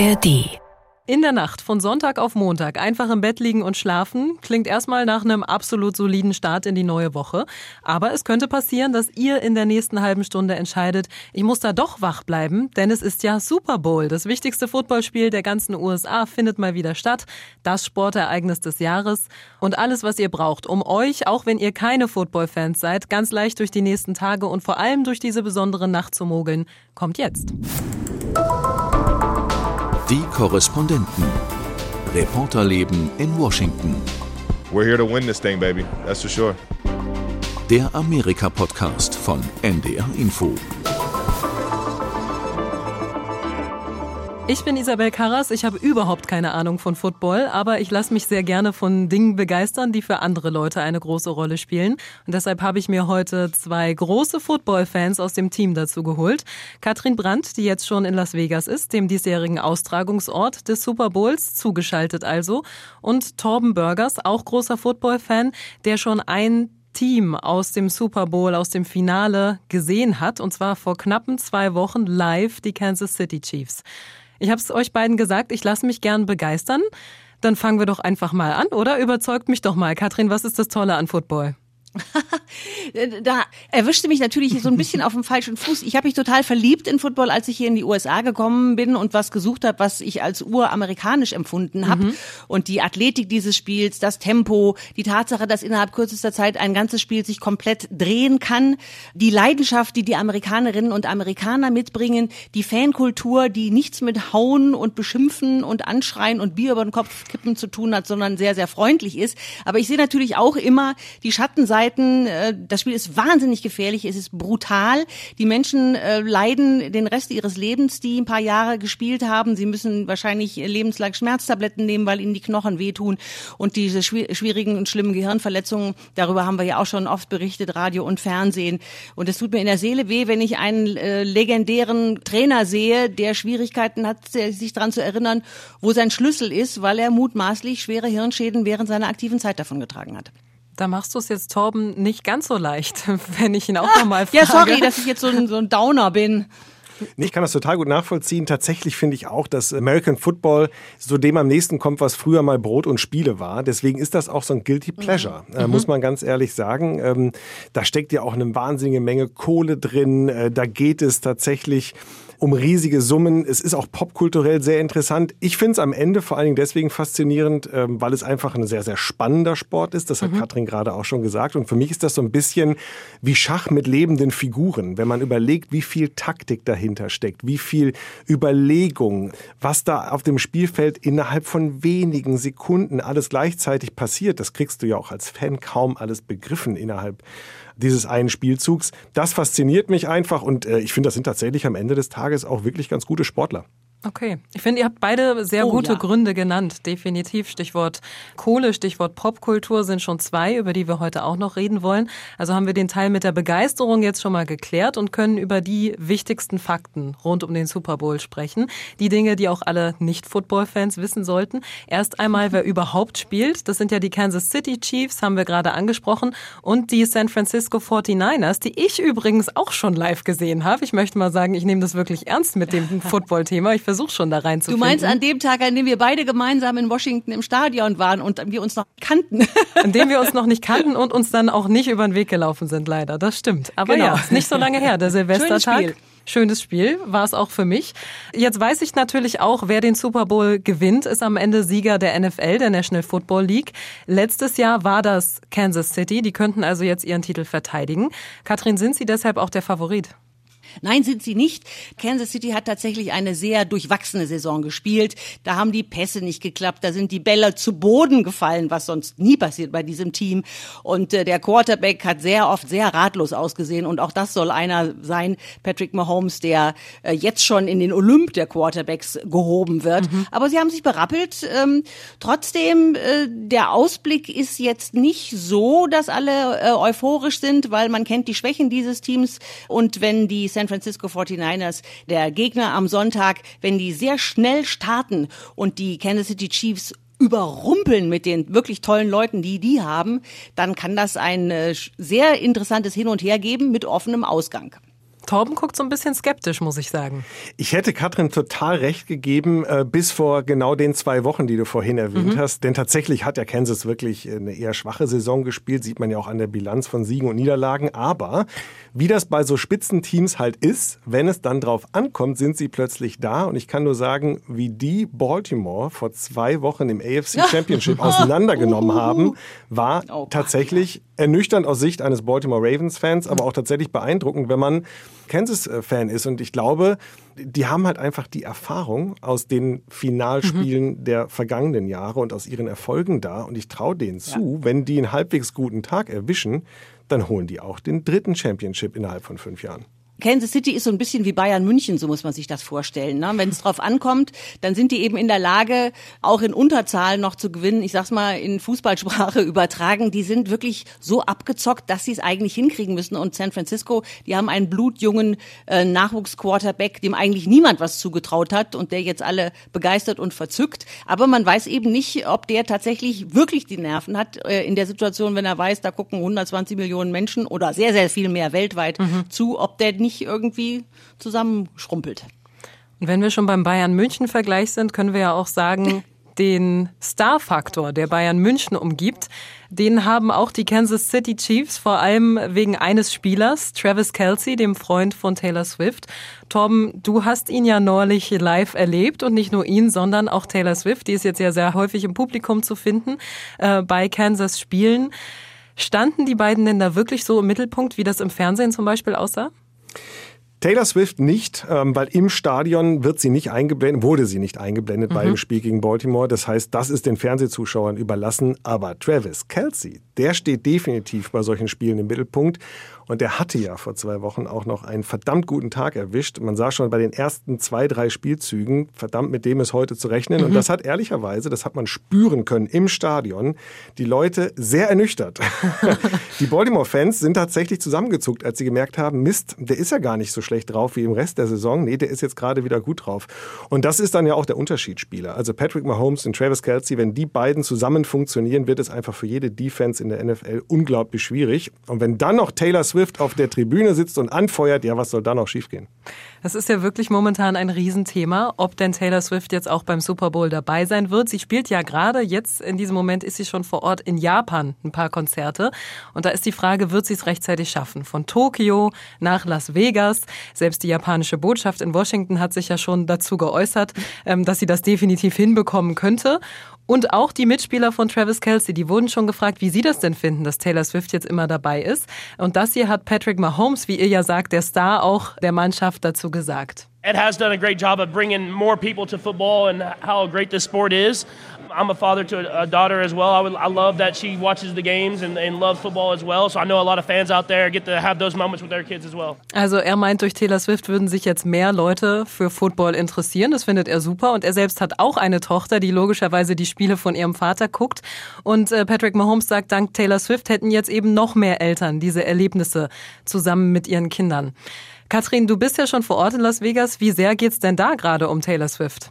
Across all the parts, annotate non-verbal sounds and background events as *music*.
ARD in der Nacht von Sonntag auf Montag einfach im Bett liegen und schlafen klingt erstmal nach einem absolut soliden Start in die neue Woche. Aber es könnte passieren, dass ihr in der nächsten halben Stunde entscheidet, ich muss da doch wach bleiben, denn es ist ja Super Bowl. Das wichtigste Footballspiel der ganzen USA findet mal wieder statt. Das Sportereignis des Jahres. Und alles, was ihr braucht, um euch, auch wenn ihr keine Football-Fans seid, ganz leicht durch die nächsten Tage und vor allem durch diese besondere Nacht zu mogeln, kommt jetzt. Korrespondenten. Reporterleben in Washington. We're here to win this thing, baby. That's for sure. Der Amerika-Podcast von NDR Info. Ich bin Isabel Karras, ich habe überhaupt keine Ahnung von Football, aber ich lasse mich sehr gerne von Dingen begeistern, die für andere Leute eine große Rolle spielen. Und deshalb habe ich mir heute zwei große Football-Fans aus dem Team dazu geholt. Katrin Brandt, die jetzt schon in Las Vegas ist, dem diesjährigen Austragungsort des Super Bowls, zugeschaltet also. Und Torben Burgers, auch großer Football-Fan, der schon ein Team aus dem Super Bowl, aus dem Finale gesehen hat, und zwar vor knappen zwei Wochen live die Kansas City Chiefs. Ich habe es euch beiden gesagt, ich lasse mich gern begeistern. Dann fangen wir doch einfach mal an, oder? Überzeugt mich doch mal. Katrin, was ist das Tolle an Football? *laughs* da erwischte mich natürlich so ein bisschen auf dem falschen Fuß. Ich habe mich total verliebt in Football, als ich hier in die USA gekommen bin und was gesucht habe, was ich als uramerikanisch empfunden habe. Mhm. Und die Athletik dieses Spiels, das Tempo, die Tatsache, dass innerhalb kürzester Zeit ein ganzes Spiel sich komplett drehen kann, die Leidenschaft, die die Amerikanerinnen und Amerikaner mitbringen, die Fankultur, die nichts mit Hauen und Beschimpfen und Anschreien und Bier über den Kopf kippen zu tun hat, sondern sehr, sehr freundlich ist. Aber ich sehe natürlich auch immer die Schattenseite Seiten. Äh, das Spiel ist wahnsinnig gefährlich, es ist brutal. Die Menschen äh, leiden den Rest ihres Lebens, die ein paar Jahre gespielt haben. Sie müssen wahrscheinlich lebenslang Schmerztabletten nehmen, weil ihnen die Knochen wehtun. Und diese schwierigen und schlimmen Gehirnverletzungen, darüber haben wir ja auch schon oft berichtet, Radio und Fernsehen. Und es tut mir in der Seele weh, wenn ich einen äh, legendären Trainer sehe, der Schwierigkeiten hat, sich daran zu erinnern, wo sein Schlüssel ist, weil er mutmaßlich schwere Hirnschäden während seiner aktiven Zeit davon getragen hat. Da machst du es jetzt Torben nicht ganz so leicht, *laughs* wenn ich ihn auch ah, nochmal frage. Ja, sorry, dass ich jetzt so ein, so ein Downer bin. Ich kann das total gut nachvollziehen. Tatsächlich finde ich auch, dass American Football so dem am nächsten kommt, was früher mal Brot und Spiele war. Deswegen ist das auch so ein Guilty Pleasure, mhm. äh, muss man ganz ehrlich sagen. Ähm, da steckt ja auch eine wahnsinnige Menge Kohle drin. Äh, da geht es tatsächlich um riesige Summen. Es ist auch popkulturell sehr interessant. Ich finde es am Ende vor allen Dingen deswegen faszinierend, ähm, weil es einfach ein sehr, sehr spannender Sport ist. Das hat mhm. Katrin gerade auch schon gesagt. Und für mich ist das so ein bisschen wie Schach mit lebenden Figuren. Wenn man überlegt, wie viel Taktik dahinter steckt, wie viel Überlegung, was da auf dem Spielfeld innerhalb von wenigen Sekunden alles gleichzeitig passiert, das kriegst du ja auch als Fan kaum alles begriffen innerhalb dieses einen Spielzugs. Das fasziniert mich einfach und äh, ich finde, das sind tatsächlich am Ende des Tages auch wirklich ganz gute Sportler. Okay. Ich finde, ihr habt beide sehr oh, gute ja. Gründe genannt. Definitiv. Stichwort Kohle, Stichwort Popkultur sind schon zwei, über die wir heute auch noch reden wollen. Also haben wir den Teil mit der Begeisterung jetzt schon mal geklärt und können über die wichtigsten Fakten rund um den Super Bowl sprechen. Die Dinge, die auch alle Nicht-Football-Fans wissen sollten. Erst einmal, wer *laughs* überhaupt spielt. Das sind ja die Kansas City Chiefs, haben wir gerade angesprochen. Und die San Francisco 49ers, die ich übrigens auch schon live gesehen habe. Ich möchte mal sagen, ich nehme das wirklich ernst mit dem *laughs* Football-Thema versuche schon da reinzufinden. Du meinst an dem Tag, an dem wir beide gemeinsam in Washington im Stadion waren und wir uns noch kannten. *laughs* An dem wir uns noch nicht *laughs* kannten und uns dann auch nicht über den Weg gelaufen sind, leider. Das stimmt. Aber genau. ja, ist nicht so lange her, der *laughs* Silvestertag. Schönes Spiel war es auch für mich. Jetzt weiß ich natürlich auch, wer den Super Bowl gewinnt, ist am Ende Sieger der NFL, der National Football League. Letztes Jahr war das Kansas City. Die könnten also jetzt ihren Titel verteidigen. Katrin, sind Sie deshalb auch der Favorit? Nein, sind sie nicht. Kansas City hat tatsächlich eine sehr durchwachsene Saison gespielt. Da haben die Pässe nicht geklappt, da sind die Bälle zu Boden gefallen, was sonst nie passiert bei diesem Team. Und äh, der Quarterback hat sehr oft sehr ratlos ausgesehen und auch das soll einer sein, Patrick Mahomes, der äh, jetzt schon in den Olymp der Quarterbacks gehoben wird. Mhm. Aber sie haben sich berappelt. Ähm, trotzdem, äh, der Ausblick ist jetzt nicht so, dass alle äh, euphorisch sind, weil man kennt die Schwächen dieses Teams und wenn die San Francisco 49ers, der Gegner am Sonntag, wenn die sehr schnell starten und die Kansas City Chiefs überrumpeln mit den wirklich tollen Leuten, die die haben, dann kann das ein äh, sehr interessantes Hin und Her geben mit offenem Ausgang. Torben guckt so ein bisschen skeptisch, muss ich sagen. Ich hätte Katrin total recht gegeben, äh, bis vor genau den zwei Wochen, die du vorhin erwähnt mhm. hast. Denn tatsächlich hat ja Kansas wirklich eine eher schwache Saison gespielt, sieht man ja auch an der Bilanz von Siegen und Niederlagen. Aber wie das bei so Spitzenteams halt ist, wenn es dann drauf ankommt, sind sie plötzlich da. Und ich kann nur sagen, wie die Baltimore vor zwei Wochen im AFC *laughs* Championship auseinandergenommen haben, war oh tatsächlich ernüchternd aus Sicht eines Baltimore Ravens-Fans, aber auch tatsächlich beeindruckend, wenn man Kansas-Fan ist. Und ich glaube, die haben halt einfach die Erfahrung aus den Finalspielen mhm. der vergangenen Jahre und aus ihren Erfolgen da. Und ich traue denen ja. zu, wenn die einen halbwegs guten Tag erwischen, dann holen die auch den dritten Championship innerhalb von fünf Jahren. Kansas City ist so ein bisschen wie Bayern München, so muss man sich das vorstellen. Ne? Wenn es drauf ankommt, dann sind die eben in der Lage, auch in Unterzahl noch zu gewinnen. Ich sag's mal in Fußballsprache *laughs* übertragen. Die sind wirklich so abgezockt, dass sie es eigentlich hinkriegen müssen. Und San Francisco, die haben einen blutjungen äh, Nachwuchsquarterback, dem eigentlich niemand was zugetraut hat und der jetzt alle begeistert und verzückt. Aber man weiß eben nicht, ob der tatsächlich wirklich die Nerven hat äh, in der Situation, wenn er weiß, da gucken 120 Millionen Menschen oder sehr, sehr viel mehr weltweit mhm. zu, ob der nicht nicht irgendwie zusammenschrumpelt. Und wenn wir schon beim Bayern München Vergleich sind, können wir ja auch sagen, *laughs* den Star-Faktor, der Bayern München umgibt, den haben auch die Kansas City Chiefs, vor allem wegen eines Spielers, Travis Kelsey, dem Freund von Taylor Swift. Torben, du hast ihn ja neulich live erlebt und nicht nur ihn, sondern auch Taylor Swift, die ist jetzt ja sehr häufig im Publikum zu finden, äh, bei Kansas Spielen. Standen die beiden denn da wirklich so im Mittelpunkt, wie das im Fernsehen zum Beispiel aussah? Taylor Swift nicht, ähm, weil im Stadion wird sie nicht eingeblendet, wurde sie nicht eingeblendet mhm. bei dem Spiel gegen Baltimore. Das heißt, das ist den Fernsehzuschauern überlassen. Aber Travis Kelsey, der steht definitiv bei solchen Spielen im Mittelpunkt. Und der hatte ja vor zwei Wochen auch noch einen verdammt guten Tag erwischt. Man sah schon bei den ersten zwei, drei Spielzügen, verdammt, mit dem ist heute zu rechnen. Mhm. Und das hat ehrlicherweise, das hat man spüren können im Stadion, die Leute sehr ernüchtert. *laughs* die Baltimore-Fans sind tatsächlich zusammengezuckt, als sie gemerkt haben, Mist, der ist ja gar nicht so schlecht drauf wie im Rest der Saison. Nee, der ist jetzt gerade wieder gut drauf. Und das ist dann ja auch der Unterschiedsspieler. Also Patrick Mahomes und Travis Kelsey, wenn die beiden zusammen funktionieren, wird es einfach für jede Defense in der NFL unglaublich schwierig. Und wenn dann noch Taylor Swift Swift auf der Tribüne sitzt und anfeuert, ja, was soll da noch schiefgehen? Das ist ja wirklich momentan ein Riesenthema, ob denn Taylor Swift jetzt auch beim Super Bowl dabei sein wird. Sie spielt ja gerade, jetzt in diesem Moment ist sie schon vor Ort in Japan ein paar Konzerte. Und da ist die Frage, wird sie es rechtzeitig schaffen? Von Tokio nach Las Vegas. Selbst die japanische Botschaft in Washington hat sich ja schon dazu geäußert, ähm, dass sie das definitiv hinbekommen könnte. Und auch die Mitspieler von Travis Kelsey, die wurden schon gefragt, wie sie das denn finden, dass Taylor Swift jetzt immer dabei ist. Und das hier hat Patrick Mahomes, wie ihr ja sagt, der Star auch der Mannschaft dazu gesagt. Ed has done a great job of bringing more people to football and how great this sport is. I'm a father to a daughter as well. I, would, I love that she watches the games and, and loves football as well. So I know a lot of fans out there get to have those moments with their kids as well. Also er meint, durch Taylor Swift würden sich jetzt mehr Leute für Football interessieren. Das findet er super. Und er selbst hat auch eine Tochter, die logischerweise die Spiele von ihrem Vater guckt. Und äh, Patrick Mahomes sagt, dank Taylor Swift hätten jetzt eben noch mehr Eltern diese Erlebnisse zusammen mit ihren Kindern. Katrin, du bist ja schon vor Ort in Las Vegas. Wie sehr geht's denn da gerade um Taylor Swift?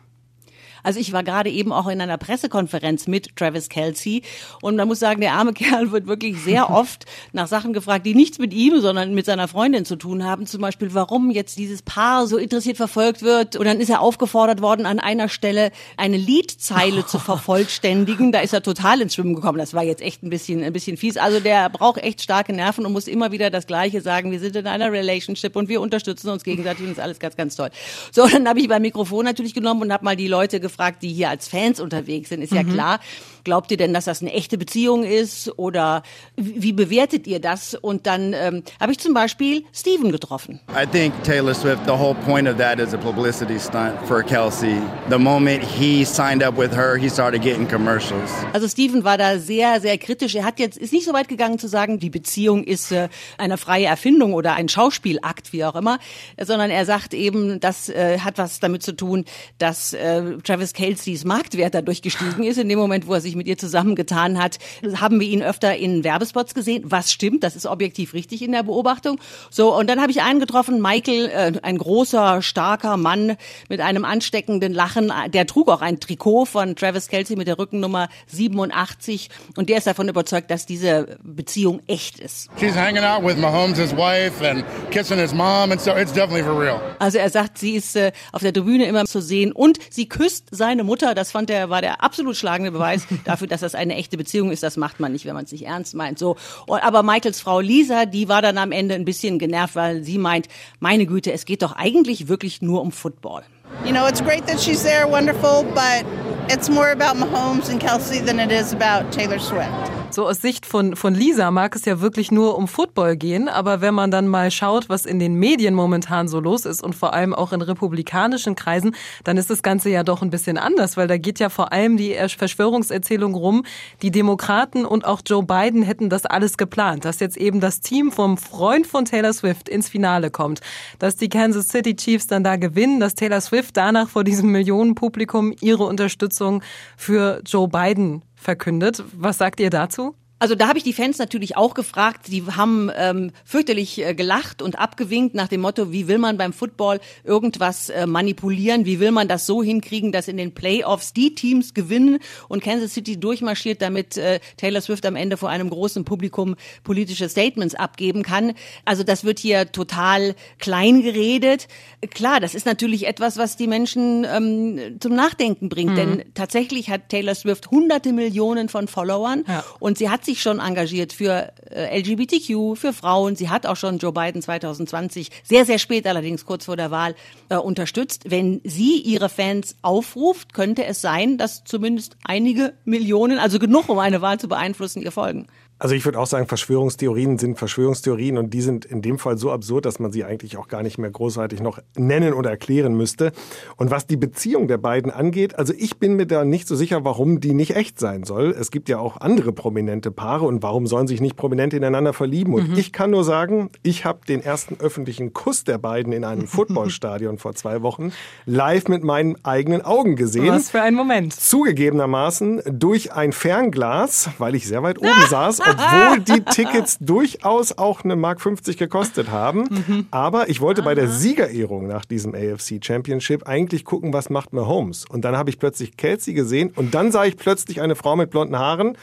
Also ich war gerade eben auch in einer Pressekonferenz mit Travis Kelsey und man muss sagen, der arme *laughs* Kerl wird wirklich sehr *laughs* oft nach Sachen gefragt, die nichts mit ihm, sondern mit seiner Freundin zu tun haben. Zum Beispiel, warum jetzt dieses Paar so interessiert verfolgt wird. Und dann ist er aufgefordert worden, an einer Stelle eine Liedzeile zu *laughs* vervollständigen. Da ist er total ins Schwimmen gekommen. Das war jetzt echt ein bisschen, ein bisschen fies. Also der braucht echt starke Nerven und muss immer wieder das Gleiche sagen. Wir sind in einer Relationship und wir unterstützen uns gegenseitig und das ist alles ganz, ganz toll. So, dann habe ich beim Mikrofon natürlich genommen und habe mal die Leute gefragt, die hier als Fans unterwegs sind, ist mhm. ja klar. Glaubt ihr denn, dass das eine echte Beziehung ist oder wie bewertet ihr das? Und dann ähm, habe ich zum Beispiel Steven getroffen. I think Taylor Swift, the whole point of that is a publicity stunt for Kelsey. The moment he signed up with her, he started getting commercials. Also Steven war da sehr, sehr kritisch. Er hat jetzt ist nicht so weit gegangen zu sagen, die Beziehung ist äh, eine freie Erfindung oder ein Schauspielakt, wie auch immer, sondern er sagt eben, das äh, hat was damit zu tun, dass äh, Travis Travis Kelceys Marktwert dadurch gestiegen ist. In dem Moment, wo er sich mit ihr zusammengetan hat, haben wir ihn öfter in Werbespots gesehen. Was stimmt, das ist objektiv richtig in der Beobachtung. So, und dann habe ich einen getroffen, Michael, äh, ein großer, starker Mann mit einem ansteckenden Lachen. Der trug auch ein Trikot von Travis Kelsey mit der Rückennummer 87 und der ist davon überzeugt, dass diese Beziehung echt ist. She's hanging out with Mahomes' wife and kissing his mom and so it's definitely for real. Also er sagt, sie ist äh, auf der Tribüne immer zu sehen und sie küsst seine Mutter. Das fand er war der absolut schlagende Beweis *laughs* dafür, dass das eine echte Beziehung ist. Das macht man nicht, wenn man es nicht ernst meint. So, aber Michaels Frau Lisa, die war dann am Ende ein bisschen genervt, weil sie meint, meine Güte, es geht doch eigentlich wirklich nur um Football. You know, it's great that she's there, wonderful, but it's more about Mahomes and Kelsey than it is about Taylor Swift. So aus Sicht von, von Lisa mag es ja wirklich nur um Football gehen, aber wenn man dann mal schaut, was in den Medien momentan so los ist und vor allem auch in republikanischen Kreisen, dann ist das Ganze ja doch ein bisschen anders, weil da geht ja vor allem die Verschwörungserzählung rum, die Demokraten und auch Joe Biden hätten das alles geplant, dass jetzt eben das Team vom Freund von Taylor Swift ins Finale kommt, dass die Kansas City Chiefs dann da gewinnen, dass Taylor Swift danach vor diesem Millionenpublikum ihre Unterstützung für Joe Biden verkündet. Was sagt ihr dazu? Also da habe ich die Fans natürlich auch gefragt. Die haben ähm, fürchterlich äh, gelacht und abgewinkt nach dem Motto, wie will man beim Football irgendwas äh, manipulieren? Wie will man das so hinkriegen, dass in den Playoffs die Teams gewinnen und Kansas City durchmarschiert, damit äh, Taylor Swift am Ende vor einem großen Publikum politische Statements abgeben kann? Also das wird hier total klein geredet. Klar, das ist natürlich etwas, was die Menschen ähm, zum Nachdenken bringt, mhm. denn tatsächlich hat Taylor Swift hunderte Millionen von Followern ja. und sie hat sich schon engagiert für äh, LGBTQ, für Frauen. Sie hat auch schon Joe Biden 2020, sehr, sehr spät allerdings, kurz vor der Wahl, äh, unterstützt. Wenn sie ihre Fans aufruft, könnte es sein, dass zumindest einige Millionen, also genug, um eine Wahl zu beeinflussen, ihr folgen. Also ich würde auch sagen, Verschwörungstheorien sind Verschwörungstheorien und die sind in dem Fall so absurd, dass man sie eigentlich auch gar nicht mehr großartig noch nennen oder erklären müsste. Und was die Beziehung der beiden angeht, also ich bin mir da nicht so sicher, warum die nicht echt sein soll. Es gibt ja auch andere prominente Paare und warum sollen sich nicht Prominente ineinander verlieben? Und mhm. ich kann nur sagen, ich habe den ersten öffentlichen Kuss der beiden in einem *laughs* Footballstadion vor zwei Wochen live mit meinen eigenen Augen gesehen. Was für ein Moment. Zugegebenermaßen durch ein Fernglas, weil ich sehr weit oben *laughs* saß obwohl die Tickets durchaus auch eine Mark 50 gekostet haben. Mhm. Aber ich wollte bei der Siegerehrung nach diesem AFC Championship eigentlich gucken, was macht Mahomes. Und dann habe ich plötzlich Kelsey gesehen und dann sah ich plötzlich eine Frau mit blonden Haaren.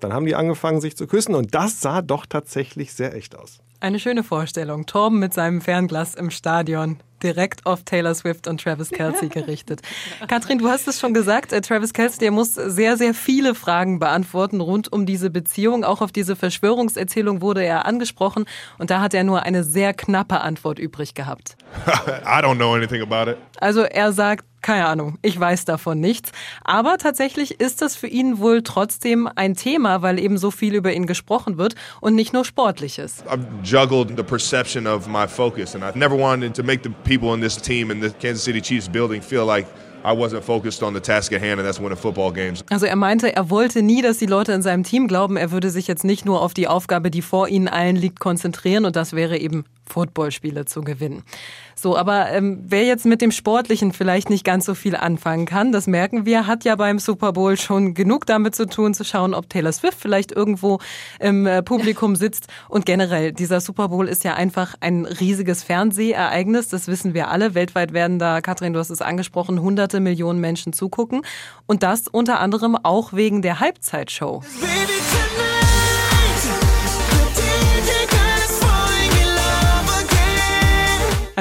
Dann haben die angefangen, sich zu küssen und das sah doch tatsächlich sehr echt aus. Eine schöne Vorstellung. Torben mit seinem Fernglas im Stadion direkt auf Taylor Swift und Travis Kelsey *laughs* gerichtet. Katrin, du hast es schon gesagt, äh, Travis Kelsey, der muss sehr, sehr viele Fragen beantworten rund um diese Beziehung. Auch auf diese Verschwörungserzählung wurde er angesprochen und da hat er nur eine sehr knappe Antwort übrig gehabt. *laughs* I don't know anything about it. Also er sagt, keine Ahnung, ich weiß davon nichts. Aber tatsächlich ist das für ihn wohl trotzdem ein Thema, weil eben so viel über ihn gesprochen wird und nicht nur sportliches. I've juggled the perception of my focus and I've never wanted to make the people in this team in the Kansas City Chiefs building feel like I wasn't focused on the task at hand and that's winning football games. Also er meinte, er wollte nie, dass die Leute in seinem Team glauben, er würde sich jetzt nicht nur auf die Aufgabe, die vor ihnen allen liegt, konzentrieren und das wäre eben Footballspiele zu gewinnen. So, aber ähm, wer jetzt mit dem Sportlichen vielleicht nicht ganz so viel anfangen kann, das merken wir, hat ja beim Super Bowl schon genug damit zu tun, zu schauen, ob Taylor Swift vielleicht irgendwo im äh, Publikum sitzt. Und generell, dieser Super Bowl ist ja einfach ein riesiges Fernsehereignis, das wissen wir alle. Weltweit werden da, Katrin, du hast es angesprochen, hunderte Millionen Menschen zugucken. Und das unter anderem auch wegen der Halbzeitshow. Baby,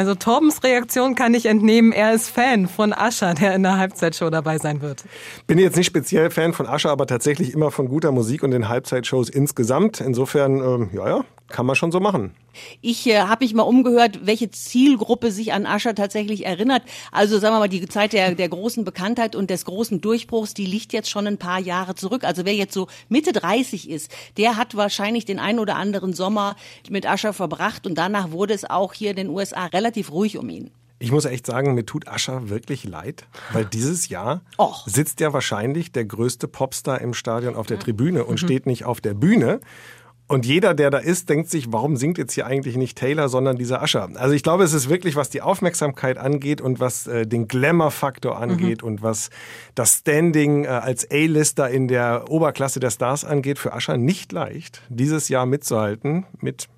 Also Torbens Reaktion kann ich entnehmen, er ist Fan von Ascher, der in der Halbzeitshow dabei sein wird. Bin jetzt nicht speziell Fan von Ascher, aber tatsächlich immer von guter Musik und den Halbzeitshows insgesamt. Insofern, ähm, ja, ja, kann man schon so machen. Ich äh, habe mich mal umgehört, welche Zielgruppe sich an Ascher tatsächlich erinnert. Also sagen wir mal, die Zeit der, der großen Bekanntheit und des großen Durchbruchs, die liegt jetzt schon ein paar Jahre zurück. Also wer jetzt so Mitte 30 ist, der hat wahrscheinlich den ein oder anderen Sommer mit Ascher verbracht und danach wurde es auch hier in den USA relativ ruhig um ihn. Ich muss echt sagen, mir tut Ascher wirklich leid, weil dieses Jahr Och. sitzt ja wahrscheinlich der größte Popstar im Stadion auf der Tribüne und mhm. steht nicht auf der Bühne. Und jeder, der da ist, denkt sich, warum singt jetzt hier eigentlich nicht Taylor, sondern dieser Ascher? Also ich glaube, es ist wirklich, was die Aufmerksamkeit angeht und was äh, den Glamour-Faktor angeht mhm. und was das Standing äh, als A-Lister in der Oberklasse der Stars angeht, für Ascher nicht leicht, dieses Jahr mitzuhalten mit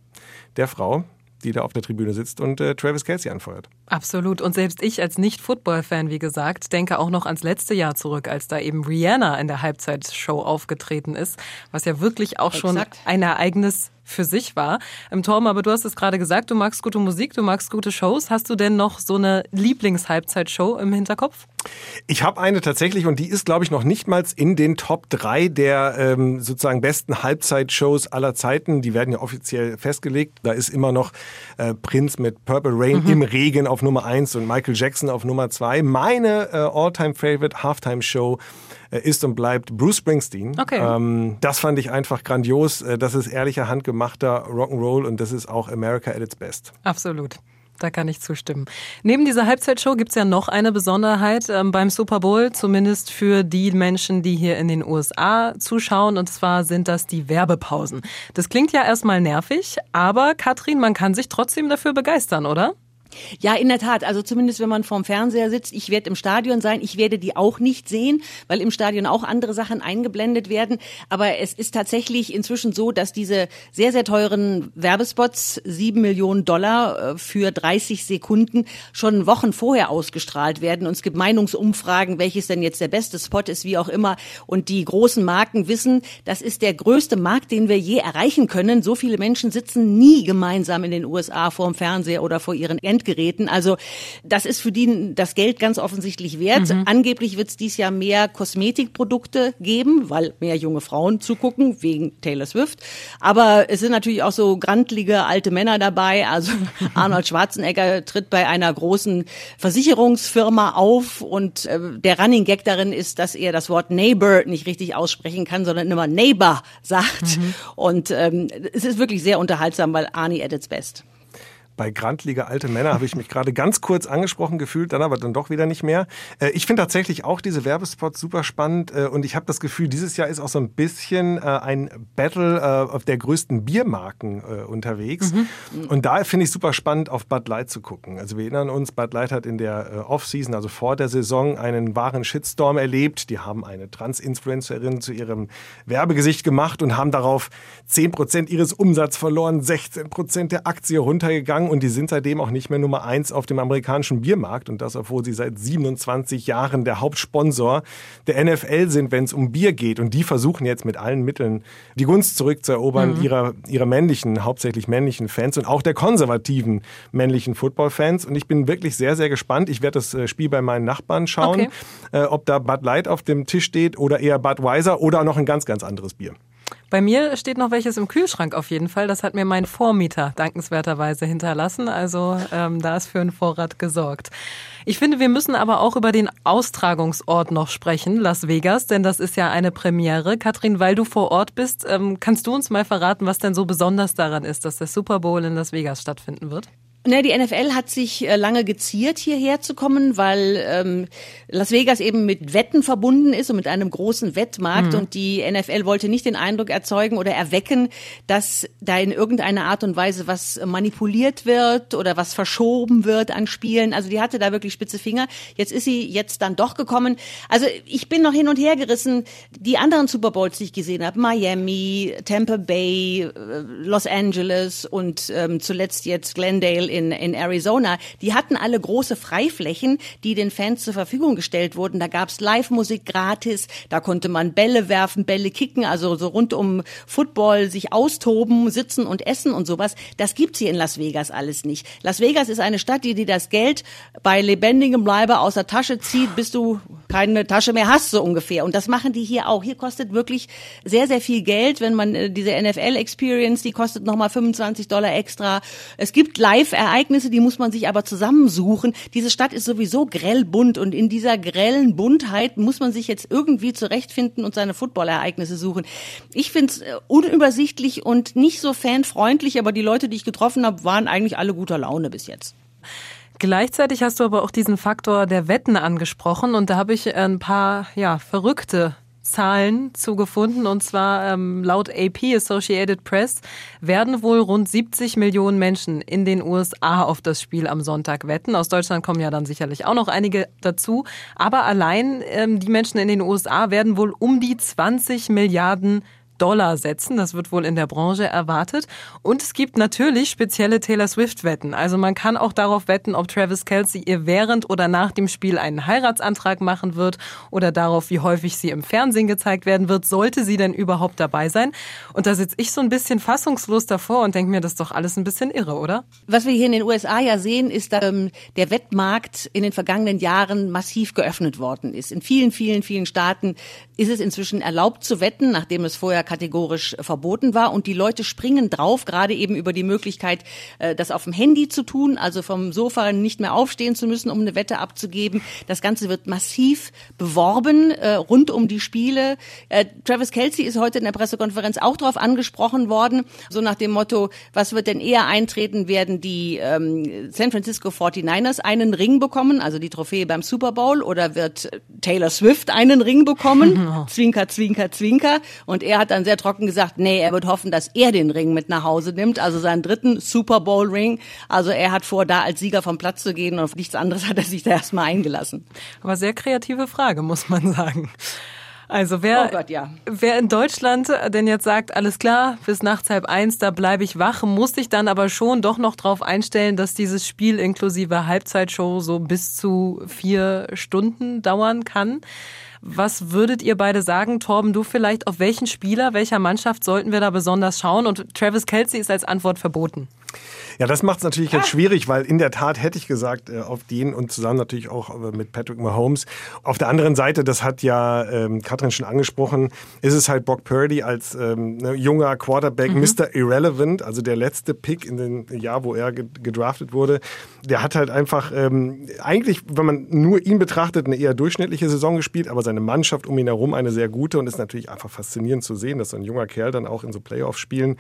der Frau, die da auf der Tribüne sitzt und äh, Travis Kelsey anfeuert. Absolut. Und selbst ich als Nicht-Football-Fan, wie gesagt, denke auch noch ans letzte Jahr zurück, als da eben Rihanna in der Halbzeitshow aufgetreten ist, was ja wirklich auch Exakt. schon ein Ereignis für sich war. Ähm, Torben, aber du hast es gerade gesagt, du magst gute Musik, du magst gute Shows. Hast du denn noch so eine Lieblings-Halbzeitshow im Hinterkopf? Ich habe eine tatsächlich und die ist, glaube ich, noch nicht mal in den Top 3 der ähm, sozusagen besten Halbzeitshows aller Zeiten. Die werden ja offiziell festgelegt. Da ist immer noch äh, Prince mit Purple Rain mhm. im Regen auf Nummer 1 und Michael Jackson auf Nummer 2. Meine äh, All-Time-Favorite Halftime-Show äh, ist und bleibt Bruce Springsteen. Okay. Ähm, das fand ich einfach grandios. Äh, das ist ehrlicher, handgemachter Rock'n'Roll und das ist auch America at its best. Absolut. Da kann ich zustimmen. Neben dieser Halbzeitshow gibt es ja noch eine Besonderheit ähm, beim Super Bowl, zumindest für die Menschen, die hier in den USA zuschauen. Und zwar sind das die Werbepausen. Das klingt ja erstmal nervig, aber Katrin, man kann sich trotzdem dafür begeistern, oder? Ja, in der Tat. Also zumindest wenn man vorm Fernseher sitzt. Ich werde im Stadion sein. Ich werde die auch nicht sehen, weil im Stadion auch andere Sachen eingeblendet werden. Aber es ist tatsächlich inzwischen so, dass diese sehr, sehr teuren Werbespots, sieben Millionen Dollar äh, für 30 Sekunden, schon Wochen vorher ausgestrahlt werden. Und es gibt Meinungsumfragen, welches denn jetzt der beste Spot ist, wie auch immer. Und die großen Marken wissen, das ist der größte Markt, den wir je erreichen können. So viele Menschen sitzen nie gemeinsam in den USA vorm Fernseher oder vor ihren End Endgeräten. Also das ist für die das Geld ganz offensichtlich wert. Mhm. Angeblich wird es dieses Jahr mehr Kosmetikprodukte geben, weil mehr junge Frauen zugucken, wegen Taylor Swift. Aber es sind natürlich auch so grantlige alte Männer dabei. Also *laughs* Arnold Schwarzenegger tritt bei einer großen Versicherungsfirma auf und äh, der Running Gag darin ist, dass er das Wort Neighbor nicht richtig aussprechen kann, sondern immer Neighbor sagt. Mhm. Und ähm, es ist wirklich sehr unterhaltsam, weil Arnie at its best bei Grandliga Alte Männer habe ich mich gerade ganz kurz angesprochen gefühlt, dann aber dann doch wieder nicht mehr. Äh, ich finde tatsächlich auch diese Werbespots super spannend äh, und ich habe das Gefühl, dieses Jahr ist auch so ein bisschen äh, ein Battle auf der größten Biermarken unterwegs. Mhm. Und da finde ich super spannend, auf Bud Light zu gucken. Also wir erinnern uns, Bud Light hat in der Off-Season, also vor der Saison, einen wahren Shitstorm erlebt. Die haben eine Trans-Influencerin zu ihrem Werbegesicht gemacht und haben darauf 10% ihres Umsatzes verloren, 16% der Aktie runtergegangen gegangen und die sind seitdem auch nicht mehr Nummer eins auf dem amerikanischen Biermarkt. Und das, obwohl sie seit 27 Jahren der Hauptsponsor der NFL sind, wenn es um Bier geht. Und die versuchen jetzt mit allen Mitteln die Gunst zurückzuerobern mhm. ihrer, ihrer männlichen, hauptsächlich männlichen Fans und auch der konservativen männlichen Football-Fans. Und ich bin wirklich sehr, sehr gespannt. Ich werde das äh, Spiel bei meinen Nachbarn schauen, okay. äh, ob da Bud Light auf dem Tisch steht oder eher Budweiser oder noch ein ganz, ganz anderes Bier. Bei mir steht noch welches im Kühlschrank auf jeden Fall. Das hat mir mein Vormieter dankenswerterweise hinterlassen. Also ähm, da ist für einen Vorrat gesorgt. Ich finde, wir müssen aber auch über den Austragungsort noch sprechen, Las Vegas, denn das ist ja eine Premiere. Katrin, weil du vor Ort bist, ähm, kannst du uns mal verraten, was denn so besonders daran ist, dass der Super Bowl in Las Vegas stattfinden wird? Ne, die NFL hat sich äh, lange geziert, hierher zu kommen, weil ähm, Las Vegas eben mit Wetten verbunden ist und mit einem großen Wettmarkt. Mhm. Und die NFL wollte nicht den Eindruck erzeugen oder erwecken, dass da in irgendeiner Art und Weise was manipuliert wird oder was verschoben wird an Spielen. Also die hatte da wirklich spitze Finger. Jetzt ist sie jetzt dann doch gekommen. Also ich bin noch hin und her gerissen. Die anderen Super Bowls, die ich gesehen habe, Miami, Tampa Bay, äh, Los Angeles und ähm, zuletzt jetzt Glendale in, in Arizona, die hatten alle große Freiflächen, die den Fans zur Verfügung gestellt wurden. Da gab's Live-Musik gratis, da konnte man Bälle werfen, Bälle kicken, also so rund um Football sich austoben, sitzen und essen und sowas. Das gibt's hier in Las Vegas alles nicht. Las Vegas ist eine Stadt, die dir das Geld bei lebendigem Leibe aus der Tasche zieht, bis du keine Tasche mehr hast, so ungefähr. Und das machen die hier auch. Hier kostet wirklich sehr, sehr viel Geld, wenn man äh, diese NFL-Experience, die kostet nochmal 25 Dollar extra. Es gibt live Ereignisse, die muss man sich aber zusammensuchen. Diese Stadt ist sowieso grell bunt und in dieser grellen Buntheit muss man sich jetzt irgendwie zurechtfinden und seine Football-Ereignisse suchen. Ich finde es äh, unübersichtlich und nicht so fanfreundlich, aber die Leute, die ich getroffen habe, waren eigentlich alle guter Laune bis jetzt. Gleichzeitig hast du aber auch diesen Faktor der Wetten angesprochen und da habe ich ein paar ja, verrückte Zahlen zu gefunden und zwar ähm, laut AP Associated Press werden wohl rund 70 Millionen Menschen in den USA auf das Spiel am Sonntag wetten. Aus Deutschland kommen ja dann sicherlich auch noch einige dazu, aber allein ähm, die Menschen in den USA werden wohl um die 20 Milliarden Dollar setzen. Das wird wohl in der Branche erwartet. Und es gibt natürlich spezielle Taylor Swift-Wetten. Also man kann auch darauf wetten, ob Travis Kelsey ihr während oder nach dem Spiel einen Heiratsantrag machen wird oder darauf, wie häufig sie im Fernsehen gezeigt werden wird, sollte sie denn überhaupt dabei sein. Und da sitze ich so ein bisschen fassungslos davor und denke mir, das ist doch alles ein bisschen irre, oder? Was wir hier in den USA ja sehen, ist, dass ähm, der Wettmarkt in den vergangenen Jahren massiv geöffnet worden ist. In vielen, vielen, vielen Staaten ist es inzwischen erlaubt zu wetten, nachdem es vorher kategorisch verboten war. Und die Leute springen drauf, gerade eben über die Möglichkeit, äh, das auf dem Handy zu tun, also vom Sofa nicht mehr aufstehen zu müssen, um eine Wette abzugeben. Das Ganze wird massiv beworben äh, rund um die Spiele. Äh, Travis Kelsey ist heute in der Pressekonferenz auch darauf angesprochen worden, so nach dem Motto, was wird denn eher eintreten, werden die ähm, San Francisco 49ers einen Ring bekommen, also die Trophäe beim Super Bowl, oder wird Taylor Swift einen Ring bekommen? *laughs* Zwinker, zwinker, zwinker. Und er hat dann sehr trocken gesagt, nee, er wird hoffen, dass er den Ring mit nach Hause nimmt, also seinen dritten Super Bowl Ring. Also er hat vor, da als Sieger vom Platz zu gehen und auf nichts anderes hat er sich da erstmal eingelassen. Aber sehr kreative Frage, muss man sagen. Also wer, oh Gott, ja. wer in Deutschland denn jetzt sagt, alles klar, bis nachts halb eins, da bleibe ich wach, muss sich dann aber schon doch noch darauf einstellen, dass dieses Spiel inklusive Halbzeitshow so bis zu vier Stunden dauern kann. Was würdet ihr beide sagen, Torben, du vielleicht, auf welchen Spieler, welcher Mannschaft sollten wir da besonders schauen? Und Travis Kelsey ist als Antwort verboten. Ja, das macht es natürlich jetzt schwierig, weil in der Tat hätte ich gesagt, äh, auf den und zusammen natürlich auch äh, mit Patrick Mahomes. Auf der anderen Seite, das hat ja ähm, Katrin schon angesprochen, ist es halt Brock Purdy als ähm, ne, junger Quarterback, mhm. Mr. Irrelevant, also der letzte Pick in dem Jahr, wo er gedraftet wurde. Der hat halt einfach ähm, eigentlich, wenn man nur ihn betrachtet, eine eher durchschnittliche Saison gespielt, aber seine Mannschaft um ihn herum eine sehr gute und ist natürlich einfach faszinierend zu sehen, dass so ein junger Kerl dann auch in so Playoff-Spielen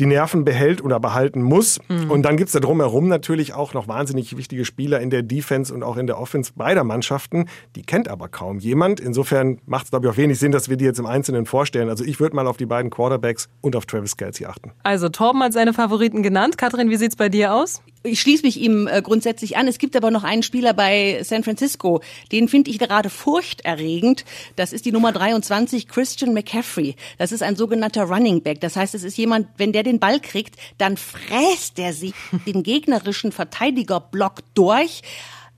die Nerven behält oder behalten muss. Mhm. Und dann gibt's da drumherum natürlich auch noch wahnsinnig wichtige Spieler in der Defense und auch in der Offense beider Mannschaften. Die kennt aber kaum jemand. Insofern macht es, glaube ich, auch wenig Sinn, dass wir die jetzt im Einzelnen vorstellen. Also ich würde mal auf die beiden Quarterbacks und auf Travis Kelsey achten. Also Torben hat seine Favoriten genannt. Katrin, wie sieht's bei dir aus? Ich schließe mich ihm äh, grundsätzlich an. Es gibt aber noch einen Spieler bei San Francisco, den finde ich gerade furchterregend. Das ist die Nummer 23, Christian McCaffrey. Das ist ein sogenannter Running Back. Das heißt, es ist jemand, wenn der den Ball kriegt, dann fräst er sich *laughs* den gegnerischen Verteidigerblock durch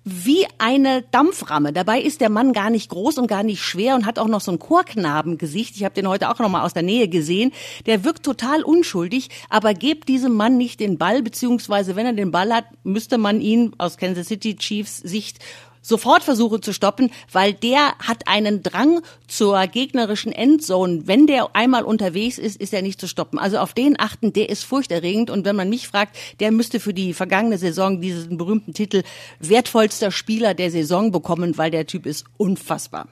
wie eine Dampframme. Dabei ist der Mann gar nicht groß und gar nicht schwer und hat auch noch so ein Chorknabengesicht. Ich habe den heute auch noch mal aus der Nähe gesehen. Der wirkt total unschuldig, aber gebt diesem Mann nicht den Ball, beziehungsweise wenn er den Ball hat, müsste man ihn aus Kansas City Chiefs Sicht sofort versuche zu stoppen, weil der hat einen Drang zur gegnerischen Endzone. Wenn der einmal unterwegs ist, ist er nicht zu stoppen. Also auf den achten, der ist furchterregend. Und wenn man mich fragt, der müsste für die vergangene Saison diesen berühmten Titel wertvollster Spieler der Saison bekommen, weil der Typ ist unfassbar.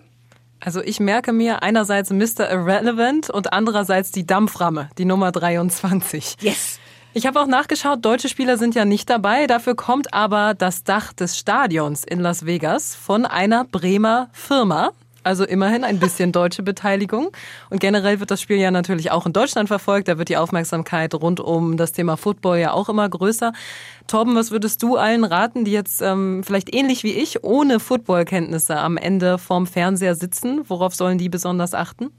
Also ich merke mir einerseits Mr. Irrelevant und andererseits die Dampframme, die Nummer 23. Yes. Ich habe auch nachgeschaut, deutsche Spieler sind ja nicht dabei. Dafür kommt aber das Dach des Stadions in Las Vegas von einer Bremer Firma. Also immerhin ein bisschen *laughs* deutsche Beteiligung. Und generell wird das Spiel ja natürlich auch in Deutschland verfolgt. Da wird die Aufmerksamkeit rund um das Thema Football ja auch immer größer. Torben, was würdest du allen raten, die jetzt ähm, vielleicht ähnlich wie ich ohne Footballkenntnisse am Ende vorm Fernseher sitzen? Worauf sollen die besonders achten?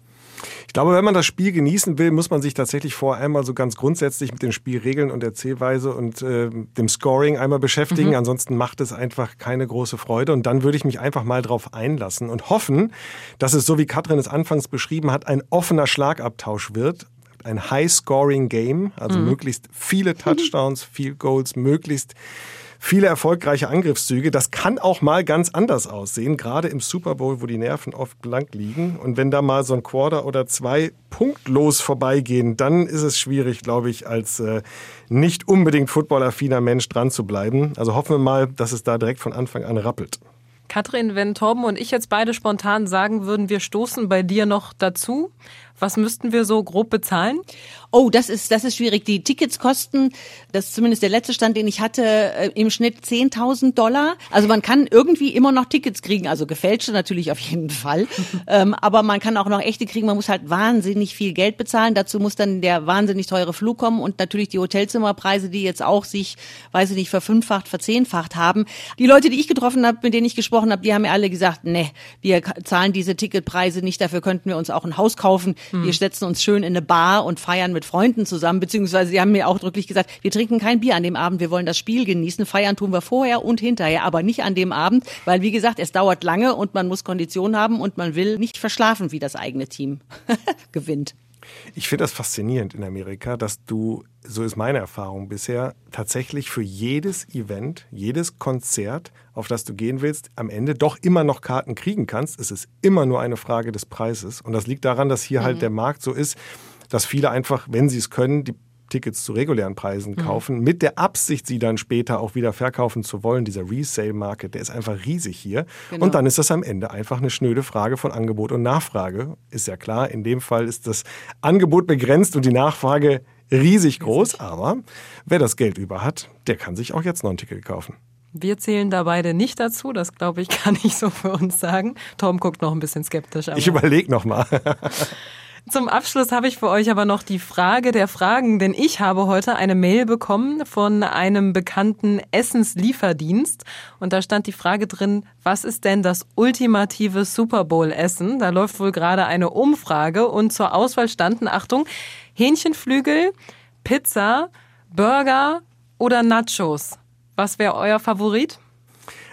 Ich glaube, wenn man das Spiel genießen will, muss man sich tatsächlich vor einmal so ganz grundsätzlich mit den Spielregeln und der Zählweise und äh, dem Scoring einmal beschäftigen. Mhm. Ansonsten macht es einfach keine große Freude. Und dann würde ich mich einfach mal drauf einlassen und hoffen, dass es, so wie Katrin es anfangs beschrieben hat, ein offener Schlagabtausch wird ein High-Scoring-Game, also mhm. möglichst viele Touchdowns, viel Goals, möglichst viele erfolgreiche Angriffszüge. Das kann auch mal ganz anders aussehen, gerade im Super Bowl, wo die Nerven oft blank liegen. Und wenn da mal so ein Quarter oder zwei punktlos vorbeigehen, dann ist es schwierig, glaube ich, als äh, nicht unbedingt footballaffiner Mensch dran zu bleiben. Also hoffen wir mal, dass es da direkt von Anfang an rappelt. Katrin, wenn Torben und ich jetzt beide spontan sagen würden, wir stoßen bei dir noch dazu, Was müssten wir so grob bezahlen? Oh, das ist, das ist schwierig. Die Tickets kosten, das ist zumindest der letzte Stand, den ich hatte, äh, im Schnitt 10.000 Dollar. Also man kann irgendwie immer noch Tickets kriegen, also gefälschte natürlich auf jeden Fall. *laughs* ähm, aber man kann auch noch echte kriegen. Man muss halt wahnsinnig viel Geld bezahlen. Dazu muss dann der wahnsinnig teure Flug kommen und natürlich die Hotelzimmerpreise, die jetzt auch sich, weiß ich nicht, verfünffacht, verzehnfacht haben. Die Leute, die ich getroffen habe, mit denen ich gesprochen habe, die haben mir alle gesagt, ne, wir zahlen diese Ticketpreise nicht, dafür könnten wir uns auch ein Haus kaufen. Wir setzen uns schön in eine Bar und feiern mit Freunden zusammen, beziehungsweise sie haben mir auch drücklich gesagt, wir trinken kein Bier an dem Abend, wir wollen das Spiel genießen, feiern tun wir vorher und hinterher, aber nicht an dem Abend, weil wie gesagt, es dauert lange und man muss Kondition haben und man will nicht verschlafen, wie das eigene Team *laughs* gewinnt. Ich finde das faszinierend in Amerika, dass du, so ist meine Erfahrung bisher, tatsächlich für jedes Event, jedes Konzert, auf das du gehen willst, am Ende doch immer noch Karten kriegen kannst. Es ist immer nur eine Frage des Preises. Und das liegt daran, dass hier halt der Markt so ist, dass viele einfach, wenn sie es können, die Tickets zu regulären Preisen kaufen, mit der Absicht, sie dann später auch wieder verkaufen zu wollen. Dieser Resale-Market, der ist einfach riesig hier. Genau. Und dann ist das am Ende einfach eine schnöde Frage von Angebot und Nachfrage. Ist ja klar, in dem Fall ist das Angebot begrenzt und die Nachfrage riesig groß. Aber wer das Geld über hat, der kann sich auch jetzt noch ein Ticket kaufen. Wir zählen da beide nicht dazu, das glaube ich, *laughs* kann ich so für uns sagen. Tom guckt noch ein bisschen skeptisch. Ich überlege noch mal. *laughs* Zum Abschluss habe ich für euch aber noch die Frage der Fragen, denn ich habe heute eine Mail bekommen von einem bekannten Essenslieferdienst und da stand die Frage drin, was ist denn das ultimative Super Bowl Essen? Da läuft wohl gerade eine Umfrage und zur Auswahl standen, Achtung, Hähnchenflügel, Pizza, Burger oder Nachos. Was wäre euer Favorit?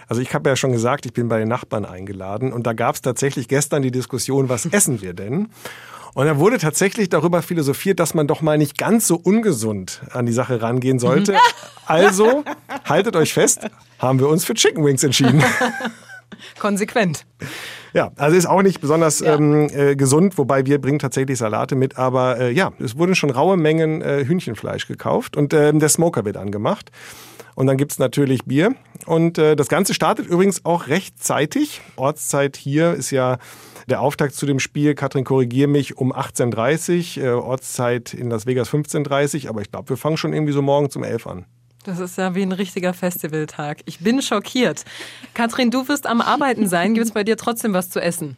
Also ich habe ja schon gesagt, ich bin bei den Nachbarn eingeladen und da gab es tatsächlich gestern die Diskussion, was essen wir denn? Und da wurde tatsächlich darüber philosophiert, dass man doch mal nicht ganz so ungesund an die Sache rangehen sollte. *laughs* Also, haltet euch fest, haben wir uns für Chicken Wings entschieden. *laughs* Konsequent. Ja, also ist auch nicht besonders ähm, äh, gesund, wobei wir bringen tatsächlich Salate mit. Aber äh, ja, es wurden schon raue Mengen äh, Hühnchenfleisch gekauft und ähm, der Smoker wird angemacht. Und dann gibt's natürlich Bier. Und äh, das Ganze startet übrigens auch rechtzeitig. Ortszeit hier ist ja der Auftakt zu dem Spiel, Katrin, korrigier mich, um 18.30 Uhr, äh, Ortszeit in Las Vegas 15.30 Uhr. Aber ich glaube, wir fangen schon irgendwie so morgens um 11 an. Das ist ja wie ein richtiger Festivaltag. Ich bin schockiert. Katrin, du wirst am Arbeiten sein. Gibt es bei dir trotzdem was zu essen?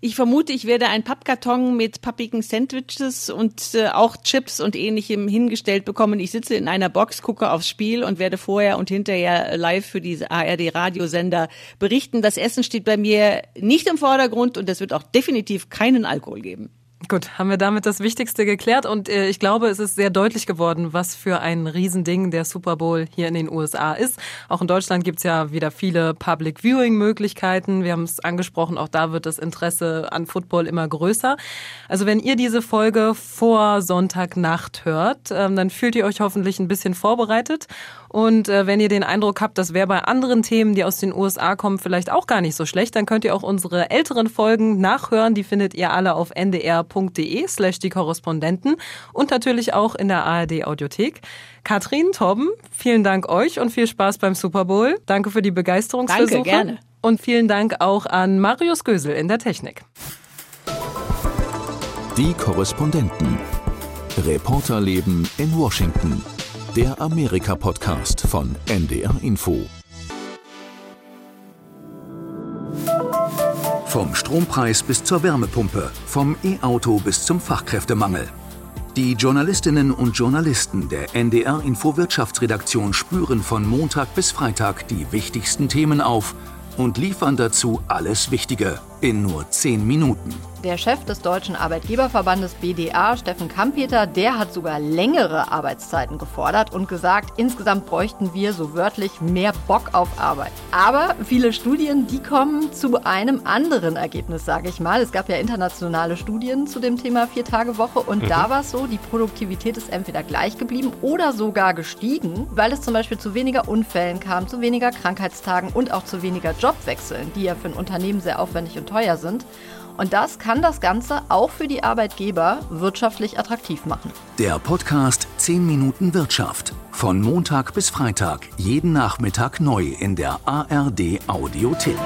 Ich vermute, ich werde einen Pappkarton mit pappigen Sandwiches und äh, auch Chips und ähnlichem hingestellt bekommen. Ich sitze in einer Box, gucke aufs Spiel und werde vorher und hinterher live für diese ARD-Radiosender berichten. Das Essen steht bei mir nicht im Vordergrund und es wird auch definitiv keinen Alkohol geben. Gut, haben wir damit das Wichtigste geklärt und äh, ich glaube, es ist sehr deutlich geworden, was für ein Riesending der Super Bowl hier in den USA ist. Auch in Deutschland gibt's ja wieder viele Public Viewing Möglichkeiten. Wir haben es angesprochen, auch da wird das Interesse an Football immer größer. Also wenn ihr diese Folge vor Sonntagnacht hört, ähm, dann fühlt ihr euch hoffentlich ein bisschen vorbereitet. Und äh, wenn ihr den Eindruck habt, das wäre bei anderen Themen, die aus den USA kommen, vielleicht auch gar nicht so schlecht, dann könnt ihr auch unsere älteren Folgen nachhören. Die findet ihr alle auf ndr.de slash die Korrespondenten und natürlich auch in der ARD Audiothek. Katrin, Torben, vielen Dank euch und viel Spaß beim Super Bowl. Danke für die Begeisterungsversuche. Danke, gerne. Und vielen Dank auch an Marius Gösel in der Technik. Die Korrespondenten. Reporterleben in Washington. Der Amerika-Podcast von NDR Info. Vom Strompreis bis zur Wärmepumpe, vom E-Auto bis zum Fachkräftemangel. Die Journalistinnen und Journalisten der NDR Info Wirtschaftsredaktion spüren von Montag bis Freitag die wichtigsten Themen auf und liefern dazu alles Wichtige in nur 10 Minuten. Der Chef des Deutschen Arbeitgeberverbandes BDA, Steffen Kampeter, der hat sogar längere Arbeitszeiten gefordert und gesagt, insgesamt bräuchten wir so wörtlich mehr Bock auf Arbeit. Aber viele Studien, die kommen zu einem anderen Ergebnis, sage ich mal. Es gab ja internationale Studien zu dem Thema Vier-Tage-Woche und da war es so, die Produktivität ist entweder gleich geblieben oder sogar gestiegen, weil es zum Beispiel zu weniger Unfällen kam, zu weniger Krankheitstagen und auch zu weniger Jobwechseln, die ja für ein Unternehmen sehr aufwendig und teuer sind. Und das kann das Ganze auch für die Arbeitgeber wirtschaftlich attraktiv machen. Der Podcast 10 Minuten Wirtschaft. Von Montag bis Freitag, jeden Nachmittag neu in der ARD Audiothek.